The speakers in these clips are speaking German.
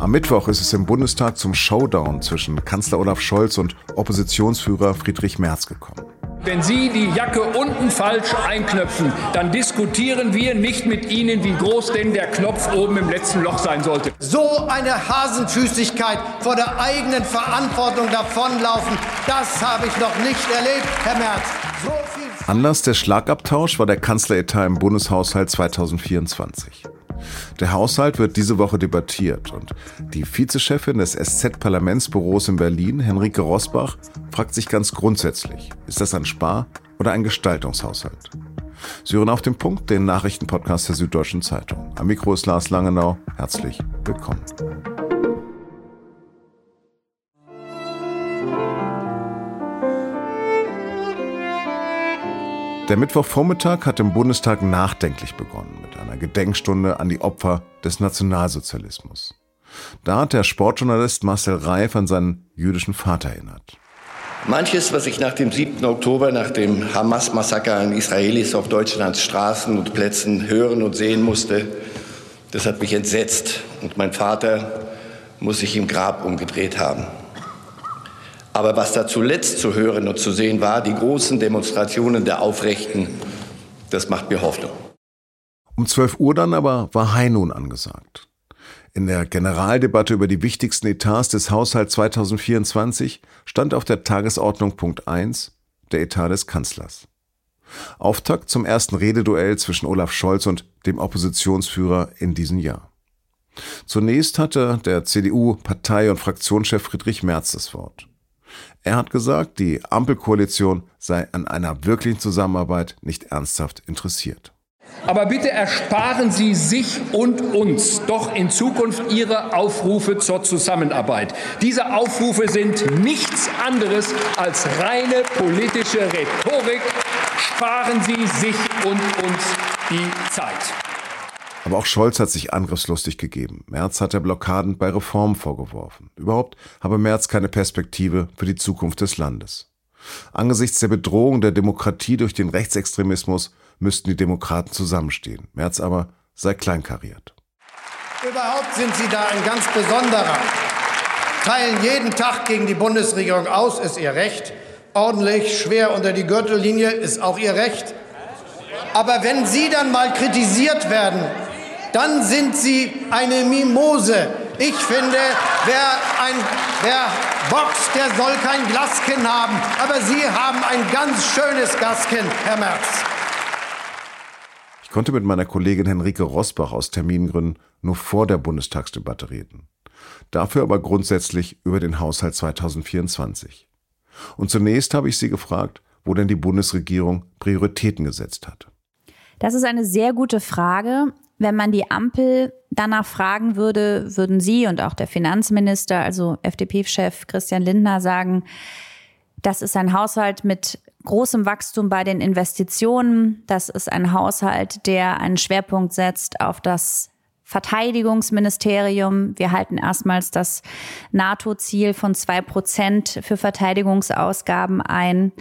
Am Mittwoch ist es im Bundestag zum Showdown zwischen Kanzler Olaf Scholz und Oppositionsführer Friedrich Merz gekommen. Wenn Sie die Jacke unten falsch einknöpfen, dann diskutieren wir nicht mit Ihnen, wie groß denn der Knopf oben im letzten Loch sein sollte. So eine Hasenfüßigkeit vor der eigenen Verantwortung davonlaufen, das habe ich noch nicht erlebt, Herr Merz. So Anlass der Schlagabtausch war der Kanzleretat im Bundeshaushalt 2024. Der Haushalt wird diese Woche debattiert und die Vizechefin des SZ-Parlamentsbüros in Berlin, Henrike Rosbach, fragt sich ganz grundsätzlich, ist das ein Spar- oder ein Gestaltungshaushalt? Sie hören auf den Punkt, den Nachrichtenpodcast der Süddeutschen Zeitung. Am Mikro ist Lars Langenau. Herzlich willkommen. Der Mittwochvormittag hat im Bundestag nachdenklich begonnen mit einer Gedenkstunde an die Opfer des Nationalsozialismus. Da hat der Sportjournalist Marcel Reif an seinen jüdischen Vater erinnert. Manches, was ich nach dem 7. Oktober, nach dem Hamas-Massaker an Israelis auf Deutschlands Straßen und Plätzen hören und sehen musste, das hat mich entsetzt. Und mein Vater muss sich im Grab umgedreht haben. Aber was da zuletzt zu hören und zu sehen war, die großen Demonstrationen der Aufrechten, das macht mir Hoffnung. Um 12 Uhr dann aber war High angesagt. In der Generaldebatte über die wichtigsten Etats des Haushalts 2024 stand auf der Tagesordnung Punkt 1 der Etat des Kanzlers. Auftakt zum ersten Rededuell zwischen Olaf Scholz und dem Oppositionsführer in diesem Jahr. Zunächst hatte der CDU-Partei- und Fraktionschef Friedrich Merz das Wort. Er hat gesagt, die Ampelkoalition sei an einer wirklichen Zusammenarbeit nicht ernsthaft interessiert. Aber bitte ersparen Sie sich und uns doch in Zukunft Ihre Aufrufe zur Zusammenarbeit. Diese Aufrufe sind nichts anderes als reine politische Rhetorik. Sparen Sie sich und uns die Zeit. Aber auch Scholz hat sich angriffslustig gegeben. Merz hat der Blockaden bei Reformen vorgeworfen. Überhaupt habe Merz keine Perspektive für die Zukunft des Landes. Angesichts der Bedrohung der Demokratie durch den Rechtsextremismus müssten die Demokraten zusammenstehen. Merz aber sei kleinkariert. Überhaupt sind Sie da ein ganz besonderer. Teilen jeden Tag gegen die Bundesregierung aus, ist Ihr Recht. Ordentlich, schwer unter die Gürtellinie, ist auch Ihr Recht. Aber wenn Sie dann mal kritisiert werden, dann sind Sie eine Mimose. Ich finde, wer, ein, wer boxt, der soll kein Glaskin haben. Aber Sie haben ein ganz schönes Glaskin, Herr Merz. Ich konnte mit meiner Kollegin Henrike Rosbach aus Termingründen nur vor der Bundestagsdebatte reden. Dafür aber grundsätzlich über den Haushalt 2024. Und zunächst habe ich sie gefragt, wo denn die Bundesregierung Prioritäten gesetzt hat. Das ist eine sehr gute Frage. Wenn man die Ampel danach fragen würde, würden Sie und auch der Finanzminister, also FDP-Chef Christian Lindner, sagen, das ist ein Haushalt mit großem Wachstum bei den Investitionen. Das ist ein Haushalt, der einen Schwerpunkt setzt auf das Verteidigungsministerium. Wir halten erstmals das NATO-Ziel von zwei Prozent für Verteidigungsausgaben ein.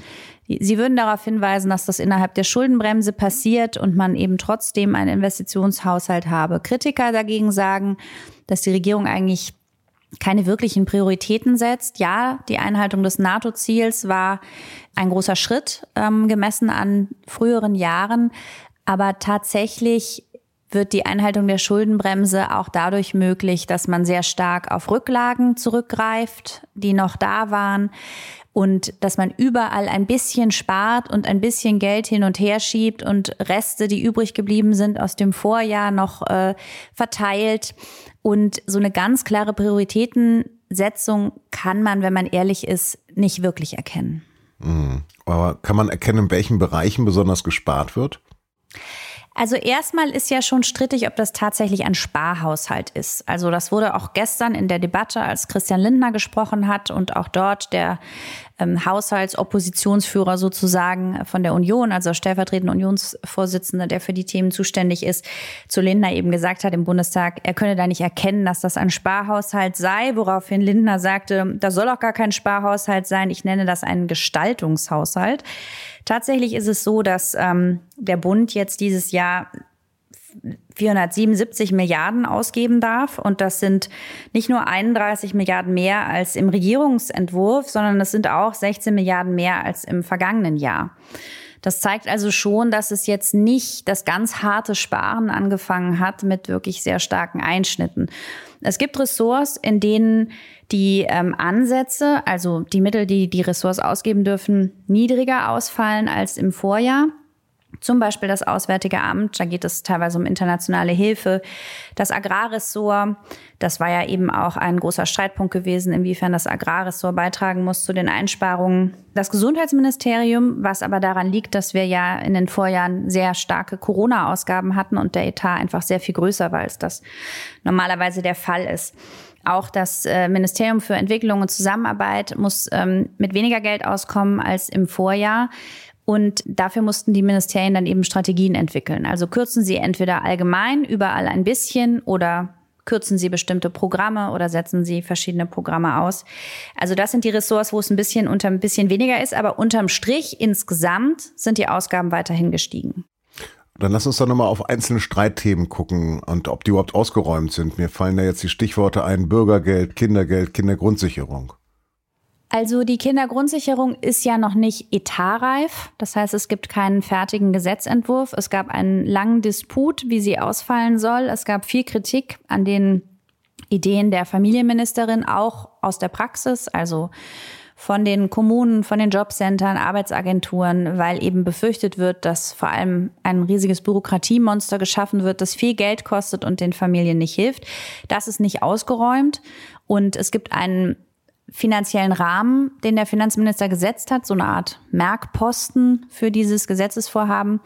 Sie würden darauf hinweisen, dass das innerhalb der Schuldenbremse passiert und man eben trotzdem einen Investitionshaushalt habe. Kritiker dagegen sagen, dass die Regierung eigentlich keine wirklichen Prioritäten setzt. Ja, die Einhaltung des NATO-Ziels war ein großer Schritt ähm, gemessen an früheren Jahren, aber tatsächlich wird die Einhaltung der Schuldenbremse auch dadurch möglich, dass man sehr stark auf Rücklagen zurückgreift, die noch da waren und dass man überall ein bisschen spart und ein bisschen Geld hin und her schiebt und Reste, die übrig geblieben sind aus dem Vorjahr, noch äh, verteilt. Und so eine ganz klare Prioritätensetzung kann man, wenn man ehrlich ist, nicht wirklich erkennen. Mhm. Aber kann man erkennen, in welchen Bereichen besonders gespart wird? Also erstmal ist ja schon strittig, ob das tatsächlich ein Sparhaushalt ist. Also das wurde auch gestern in der Debatte, als Christian Lindner gesprochen hat und auch dort der ähm, Haushaltsoppositionsführer sozusagen von der Union, also stellvertretende Unionsvorsitzende, der für die Themen zuständig ist, zu Lindner eben gesagt hat im Bundestag, er könne da nicht erkennen, dass das ein Sparhaushalt sei, woraufhin Lindner sagte, da soll auch gar kein Sparhaushalt sein, ich nenne das einen Gestaltungshaushalt. Tatsächlich ist es so, dass ähm, der Bund jetzt dieses Jahr 477 Milliarden ausgeben darf. Und das sind nicht nur 31 Milliarden mehr als im Regierungsentwurf, sondern es sind auch 16 Milliarden mehr als im vergangenen Jahr. Das zeigt also schon, dass es jetzt nicht das ganz harte Sparen angefangen hat mit wirklich sehr starken Einschnitten. Es gibt Ressorts, in denen die ähm, Ansätze, also die Mittel, die die Ressorts ausgeben dürfen, niedriger ausfallen als im Vorjahr. Zum Beispiel das Auswärtige Amt, da geht es teilweise um internationale Hilfe. Das Agrarressort, das war ja eben auch ein großer Streitpunkt gewesen, inwiefern das Agrarressort beitragen muss zu den Einsparungen. Das Gesundheitsministerium, was aber daran liegt, dass wir ja in den Vorjahren sehr starke Corona-Ausgaben hatten und der Etat einfach sehr viel größer war, als das normalerweise der Fall ist. Auch das äh, Ministerium für Entwicklung und Zusammenarbeit muss ähm, mit weniger Geld auskommen als im Vorjahr. Und dafür mussten die Ministerien dann eben Strategien entwickeln. Also kürzen sie entweder allgemein überall ein bisschen oder kürzen sie bestimmte Programme oder setzen sie verschiedene Programme aus. Also das sind die Ressorts, wo es ein bisschen unter ein bisschen weniger ist, aber unterm Strich insgesamt sind die Ausgaben weiterhin gestiegen. Dann lass uns doch nochmal auf einzelne Streitthemen gucken und ob die überhaupt ausgeräumt sind. Mir fallen da jetzt die Stichworte ein Bürgergeld, Kindergeld, Kindergrundsicherung. Also die Kindergrundsicherung ist ja noch nicht etatreif. Das heißt, es gibt keinen fertigen Gesetzentwurf. Es gab einen langen Disput, wie sie ausfallen soll. Es gab viel Kritik an den Ideen der Familienministerin, auch aus der Praxis, also von den Kommunen, von den Jobcentern, Arbeitsagenturen, weil eben befürchtet wird, dass vor allem ein riesiges Bürokratiemonster geschaffen wird, das viel Geld kostet und den Familien nicht hilft. Das ist nicht ausgeräumt. Und es gibt einen finanziellen Rahmen, den der Finanzminister gesetzt hat, so eine Art Merkposten für dieses Gesetzesvorhaben.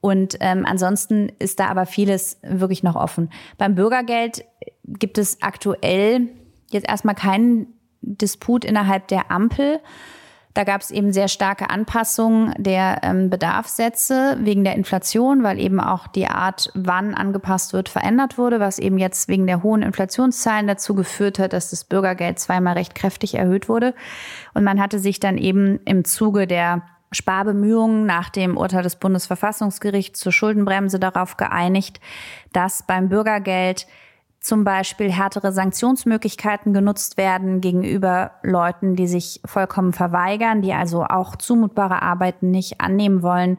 Und ähm, ansonsten ist da aber vieles wirklich noch offen. Beim Bürgergeld gibt es aktuell jetzt erstmal keinen Disput innerhalb der Ampel. Da gab es eben sehr starke Anpassungen der ähm, Bedarfssätze wegen der Inflation, weil eben auch die Art, wann angepasst wird, verändert wurde, was eben jetzt wegen der hohen Inflationszahlen dazu geführt hat, dass das Bürgergeld zweimal recht kräftig erhöht wurde. Und man hatte sich dann eben im Zuge der Sparbemühungen nach dem Urteil des Bundesverfassungsgerichts zur Schuldenbremse darauf geeinigt, dass beim Bürgergeld zum Beispiel härtere Sanktionsmöglichkeiten genutzt werden gegenüber Leuten, die sich vollkommen verweigern, die also auch zumutbare Arbeiten nicht annehmen wollen.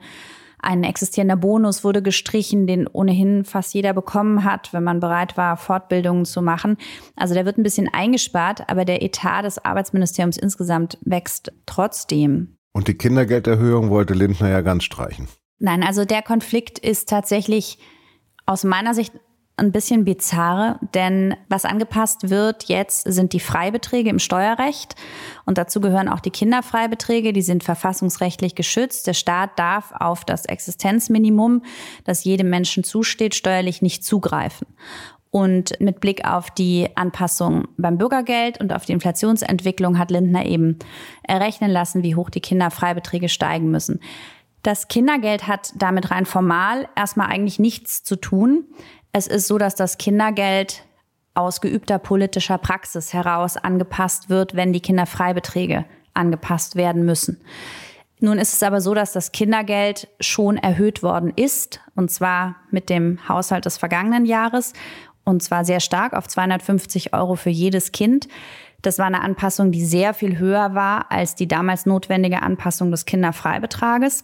Ein existierender Bonus wurde gestrichen, den ohnehin fast jeder bekommen hat, wenn man bereit war, Fortbildungen zu machen. Also der wird ein bisschen eingespart, aber der Etat des Arbeitsministeriums insgesamt wächst trotzdem. Und die Kindergelderhöhung wollte Lindner ja ganz streichen. Nein, also der Konflikt ist tatsächlich aus meiner Sicht ein bisschen bizarr, denn was angepasst wird jetzt sind die Freibeträge im Steuerrecht und dazu gehören auch die Kinderfreibeträge, die sind verfassungsrechtlich geschützt. Der Staat darf auf das Existenzminimum, das jedem Menschen zusteht, steuerlich nicht zugreifen. Und mit Blick auf die Anpassung beim Bürgergeld und auf die Inflationsentwicklung hat Lindner eben errechnen lassen, wie hoch die Kinderfreibeträge steigen müssen. Das Kindergeld hat damit rein formal erstmal eigentlich nichts zu tun. Es ist so, dass das Kindergeld aus geübter politischer Praxis heraus angepasst wird, wenn die Kinderfreibeträge angepasst werden müssen. Nun ist es aber so, dass das Kindergeld schon erhöht worden ist, und zwar mit dem Haushalt des vergangenen Jahres, und zwar sehr stark auf 250 Euro für jedes Kind. Das war eine Anpassung, die sehr viel höher war als die damals notwendige Anpassung des Kinderfreibetrages.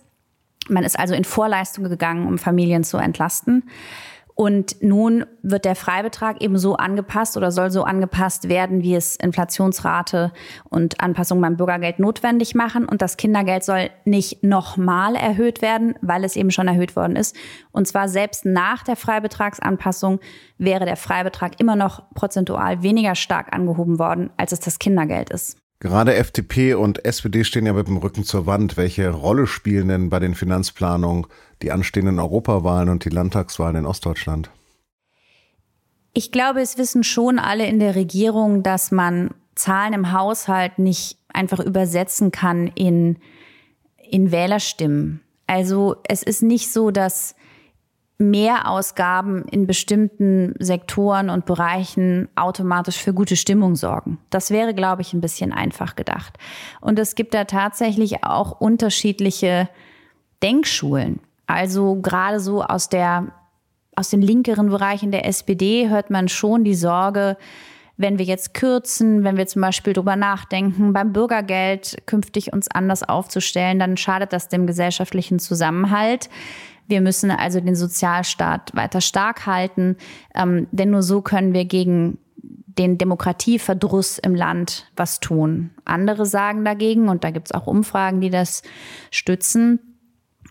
Man ist also in Vorleistung gegangen, um Familien zu entlasten. Und nun wird der Freibetrag eben so angepasst oder soll so angepasst werden, wie es Inflationsrate und Anpassungen beim Bürgergeld notwendig machen. Und das Kindergeld soll nicht nochmal erhöht werden, weil es eben schon erhöht worden ist. Und zwar selbst nach der Freibetragsanpassung wäre der Freibetrag immer noch prozentual weniger stark angehoben worden, als es das Kindergeld ist. Gerade FDP und SPD stehen ja mit dem Rücken zur Wand. Welche Rolle spielen denn bei den Finanzplanungen die anstehenden Europawahlen und die Landtagswahlen in Ostdeutschland? Ich glaube, es wissen schon alle in der Regierung, dass man Zahlen im Haushalt nicht einfach übersetzen kann in, in Wählerstimmen. Also es ist nicht so, dass Mehrausgaben in bestimmten Sektoren und Bereichen automatisch für gute Stimmung sorgen. Das wäre, glaube ich, ein bisschen einfach gedacht. Und es gibt da tatsächlich auch unterschiedliche Denkschulen. Also gerade so aus der aus den linkeren Bereichen der SPD hört man schon die Sorge, wenn wir jetzt kürzen, wenn wir zum Beispiel drüber nachdenken, beim Bürgergeld künftig uns anders aufzustellen, dann schadet das dem gesellschaftlichen Zusammenhalt. Wir müssen also den Sozialstaat weiter stark halten, ähm, denn nur so können wir gegen den Demokratieverdruss im Land was tun. Andere sagen dagegen, und da gibt es auch Umfragen, die das stützen,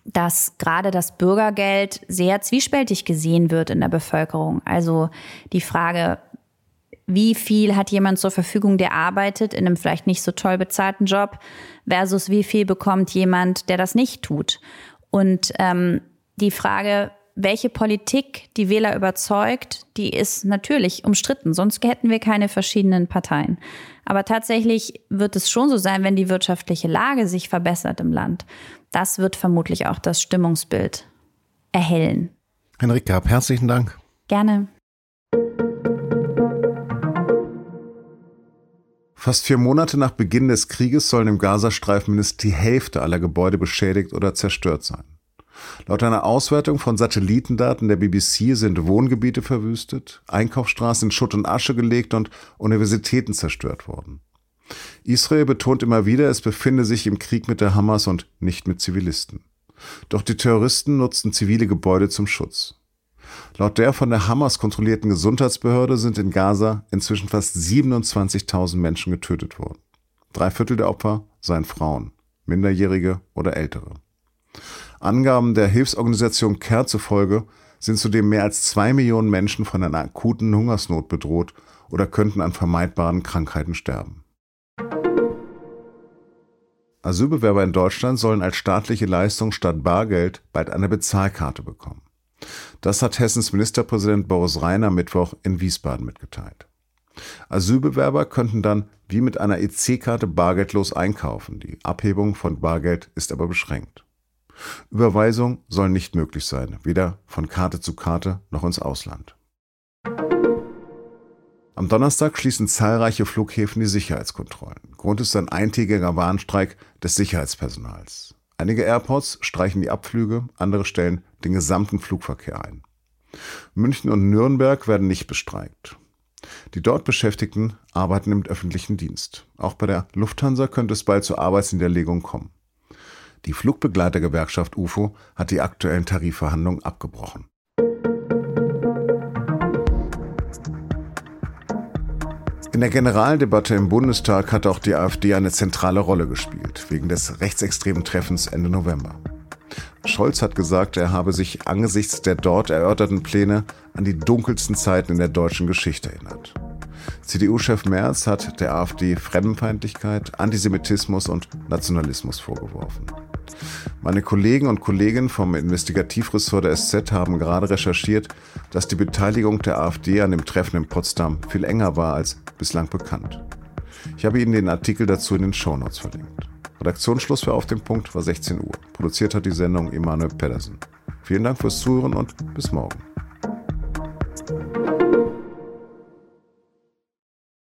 dass gerade das Bürgergeld sehr zwiespältig gesehen wird in der Bevölkerung. Also die Frage, wie viel hat jemand zur Verfügung, der arbeitet in einem vielleicht nicht so toll bezahlten Job, versus wie viel bekommt jemand, der das nicht tut. Und ähm, die Frage, welche Politik die Wähler überzeugt, die ist natürlich umstritten. Sonst hätten wir keine verschiedenen Parteien. Aber tatsächlich wird es schon so sein, wenn die wirtschaftliche Lage sich verbessert im Land. Das wird vermutlich auch das Stimmungsbild erhellen. Henrik Gab, herzlichen Dank. Gerne. Fast vier Monate nach Beginn des Krieges sollen im Gazastreifen mindestens die Hälfte aller Gebäude beschädigt oder zerstört sein. Laut einer Auswertung von Satellitendaten der BBC sind Wohngebiete verwüstet, Einkaufsstraßen in Schutt und Asche gelegt und Universitäten zerstört worden. Israel betont immer wieder, es befinde sich im Krieg mit der Hamas und nicht mit Zivilisten. Doch die Terroristen nutzten zivile Gebäude zum Schutz. Laut der von der Hamas kontrollierten Gesundheitsbehörde sind in Gaza inzwischen fast 27.000 Menschen getötet worden. Drei Viertel der Opfer seien Frauen, Minderjährige oder Ältere. Angaben der Hilfsorganisation CARE zufolge sind zudem mehr als zwei Millionen Menschen von einer akuten Hungersnot bedroht oder könnten an vermeidbaren Krankheiten sterben. Asylbewerber in Deutschland sollen als staatliche Leistung statt Bargeld bald eine Bezahlkarte bekommen. Das hat Hessens Ministerpräsident Boris Rhein Mittwoch in Wiesbaden mitgeteilt. Asylbewerber könnten dann wie mit einer EC-Karte bargeldlos einkaufen. Die Abhebung von Bargeld ist aber beschränkt. Überweisung soll nicht möglich sein, weder von Karte zu Karte noch ins Ausland. Am Donnerstag schließen zahlreiche Flughäfen die Sicherheitskontrollen. Grund ist ein eintägiger Warnstreik des Sicherheitspersonals. Einige Airports streichen die Abflüge, andere stellen den gesamten Flugverkehr ein. München und Nürnberg werden nicht bestreikt. Die dort Beschäftigten arbeiten im öffentlichen Dienst. Auch bei der Lufthansa könnte es bald zur Arbeitsniederlegung kommen. Die Flugbegleitergewerkschaft UFO hat die aktuellen Tarifverhandlungen abgebrochen. In der Generaldebatte im Bundestag hat auch die AfD eine zentrale Rolle gespielt, wegen des rechtsextremen Treffens Ende November. Scholz hat gesagt, er habe sich angesichts der dort erörterten Pläne an die dunkelsten Zeiten in der deutschen Geschichte erinnert. CDU-Chef Merz hat der AfD Fremdenfeindlichkeit, Antisemitismus und Nationalismus vorgeworfen. Meine Kollegen und Kolleginnen vom Investigativressort der SZ haben gerade recherchiert, dass die Beteiligung der AfD an dem Treffen in Potsdam viel enger war als bislang bekannt. Ich habe Ihnen den Artikel dazu in den Shownotes verlinkt. Redaktionsschluss für Auf dem Punkt war 16 Uhr. Produziert hat die Sendung Emanuel Pedersen. Vielen Dank fürs Zuhören und bis morgen.